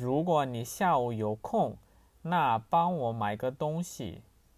如果你下午有空那帮我买个东西